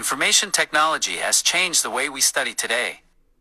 Information technology has changed the way we study today.